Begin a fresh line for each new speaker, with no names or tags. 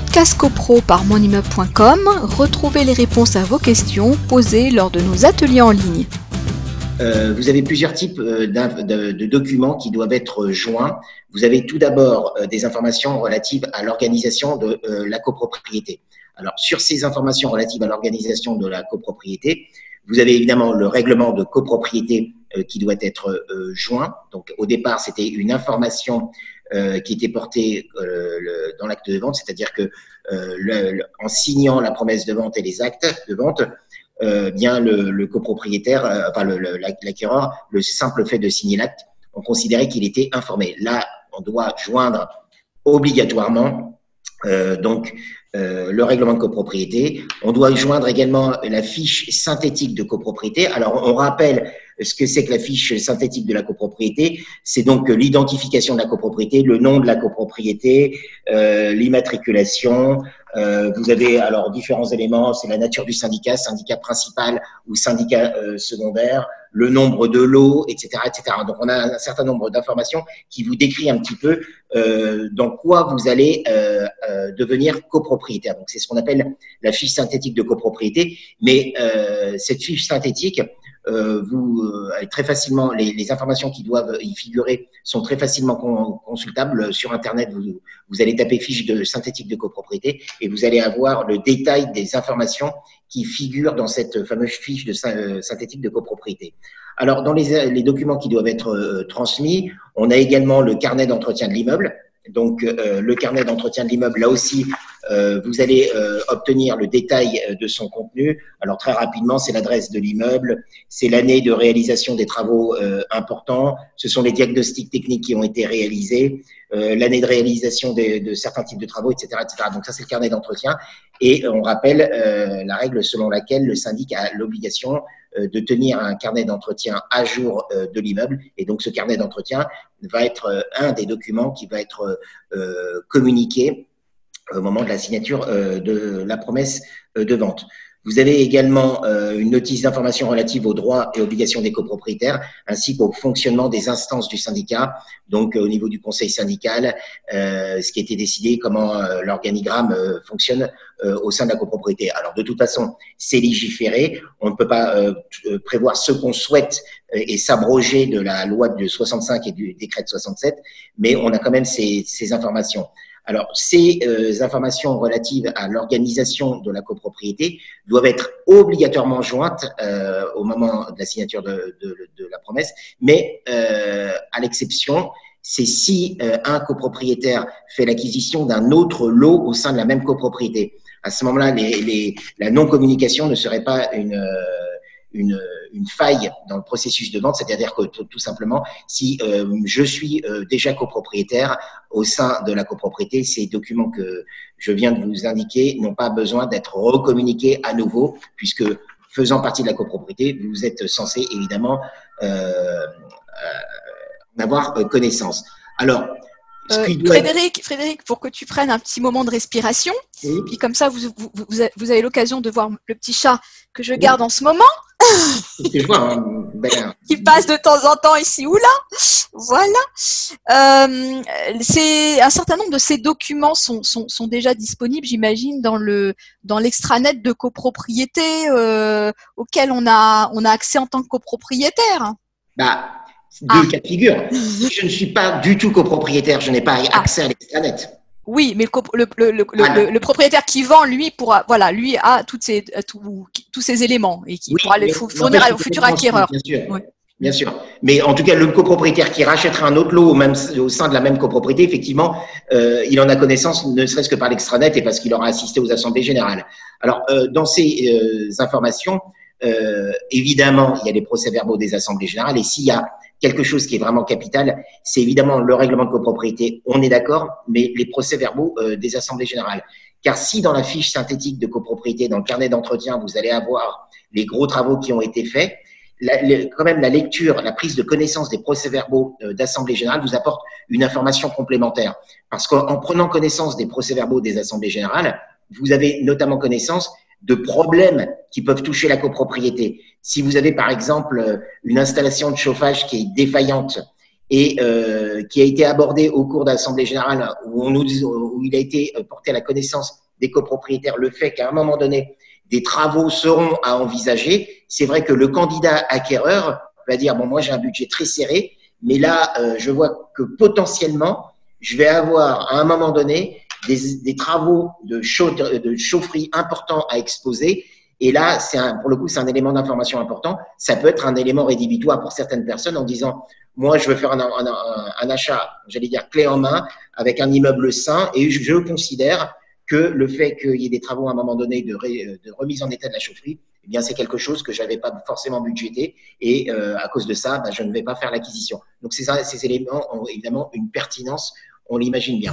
podcast copro par monimmeuble.com, retrouvez les réponses à vos questions posées lors de nos ateliers en ligne.
Euh, vous avez plusieurs types euh, de, documents qui doivent être joints. Vous avez tout d'abord euh, des informations relatives à l'organisation de la copropriété. Alors, sur ces informations relatives à l'organisation de la copropriété, vous avez évidemment le règlement de copropriété qui doit être joint. Donc, au départ, c'était une information qui était portée dans l'acte de vente, c'est-à-dire que en signant la promesse de vente et les actes de vente, euh, bien le, copropriétaire, euh, enfin l'acquéreur, le, simple fait de signer l'acte, on considérait qu'il était informé. Là, on doit joindre obligatoirement euh, donc le règlement de copropriété. On doit joindre également la fiche synthétique de copropriété. Alors, on rappelle ce que c'est que la fiche synthétique de la copropriété. C'est donc l'identification de la copropriété, le nom de la copropriété, euh, l'immatriculation, euh, vous avez alors différents éléments, c'est la nature du syndicat, syndicat principal ou syndicat euh, secondaire, le nombre de lots, etc., etc. Donc on a un certain nombre d'informations qui vous décrit un petit peu euh, dans quoi vous allez euh, euh, devenir copropriétaire. Donc c'est ce qu'on appelle la fiche synthétique de copropriété. Mais cette fiche synthétique, vous euh, très facilement les, informations qui doivent y figurer sont très facilement consultables sur internet. Vous, allez taper fiche de synthétique de copropriété et vous allez avoir le détail des informations qui figurent dans cette fameuse fiche de euh, synthétique de copropriété. Alors dans les, documents qui doivent être euh, transmis, on a également le carnet d'entretien de l'immeuble donc, euh, le carnet d'entretien de l'immeuble, là aussi, euh, vous allez euh, obtenir le détail de son contenu. Alors, très rapidement, c'est l'adresse de l'immeuble, c'est l'année de réalisation des travaux importants, ce sont les diagnostics techniques qui ont été réalisés, l'année de réalisation de, certains types de travaux, etc. etc. Donc, ça, c'est le carnet d'entretien. Et on rappelle la règle selon laquelle le syndic a l'obligation euh, de tenir un carnet d'entretien à jour euh, de l'immeuble. Et donc, ce carnet d'entretien va être euh, un des documents qui va être communiqué au moment de la signature de la promesse de vente. Vous avez également euh, une notice d'information relative aux droits et obligations des copropriétaires, ainsi qu'au fonctionnement des instances du syndicat, donc euh, au niveau du conseil syndical, euh, ce qui a été décidé, comment l'organigramme fonctionne au sein de la copropriété. Alors de toute façon, c'est légiféré, on ne peut pas prévoir ce qu'on souhaite et s'abroger de la loi de 65 et du décret de 67, mais on a quand même ces, ces informations. Alors, ces euh, informations relatives à l'organisation de la copropriété doivent être obligatoirement jointes euh, au moment de la signature de, la promesse, mais euh, à l'exception, c'est si un copropriétaire fait l'acquisition d'un autre lot au sein de la même copropriété. À ce moment-là, la non-communication ne serait pas une une, faille dans le processus de vente, c'est-à-dire que tout, simplement, si euh, je suis euh, déjà copropriétaire au sein de la copropriété, ces documents que je viens de vous indiquer n'ont pas besoin d'être recommuniqués à nouveau, puisque faisant partie de la copropriété, vous êtes censé évidemment euh, avoir connaissance. Alors,
Frédéric, Frédéric, pour que tu prennes un petit moment de respiration, puis comme ça, vous, vous, vous avez l'occasion de voir le petit chat que je garde en ce moment. Hein, ben, qui passe de temps en temps ici ou là. Voilà. Euh, c'est un certain nombre de ces documents sont, sont, sont déjà disponibles, j'imagine, dans le dans l'extranet de copropriété euh, auquel on a on a accès en tant que copropriétaire.
Bah, deux ah. cas de figure. si je ne suis pas du tout copropriétaire, je n'ai pas ah. accès à l'extranet.
Oui, mais le, le, le, le, propriétaire qui vend, lui, pourra, voilà, lui a toutes ces, euh, tous ces éléments et qui pourra les fournir au futur acquéreur.
Bien sûr. Bien sûr. Mais en tout cas, le copropriétaire qui rachètera un autre lot au, même, au sein de la même copropriété, effectivement, euh, il en a connaissance, ne serait-ce que par l'extranet et parce qu'il aura assisté aux assemblées générales. Alors, euh, dans ces euh, informations, évidemment, il y a les procès-verbaux des assemblées générales et s'il y a quelque chose qui est vraiment capital, c'est évidemment le règlement de copropriété, on est d'accord, mais les procès-verbaux euh, des assemblées générales. Car si dans la fiche synthétique de copropriété, dans le carnet d'entretien, vous allez avoir les gros travaux qui ont été faits, quand même la lecture, la prise de connaissance des procès-verbaux euh, d'assemblée générale vous apporte une information complémentaire. Parce qu'en prenant connaissance des procès-verbaux des assemblées générales, vous avez notamment connaissance de problèmes qui peuvent toucher la copropriété. Si vous avez par exemple une installation de chauffage qui est défaillante et euh, qui a été abordé au cours d'Assemblée générale où, on nous, où il a été porté à la connaissance des copropriétaires le fait qu'à un moment donné, des travaux seront à envisager. C'est vrai que le candidat acquéreur va dire, bon, moi j'ai un budget très serré, mais là, euh, je vois que potentiellement, je vais avoir à un moment donné des, des travaux de, de chaufferie importants à exposer. Et là, c'est un, pour le coup, c'est un élément d'information important. Ça peut être un élément rédhibitoire pour certaines personnes en disant, moi, je veux faire un, un, un achat, j'allais dire clé en main, avec un immeuble sain, et je, je considère que le fait qu'il y ait des travaux à un moment donné de, de remise en état de la chaufferie, eh bien c'est quelque chose que j'avais pas forcément budgété et euh, à cause de ça, bah, je ne vais pas faire l'acquisition. Donc ces, ces éléments ont évidemment une pertinence, on l'imagine bien.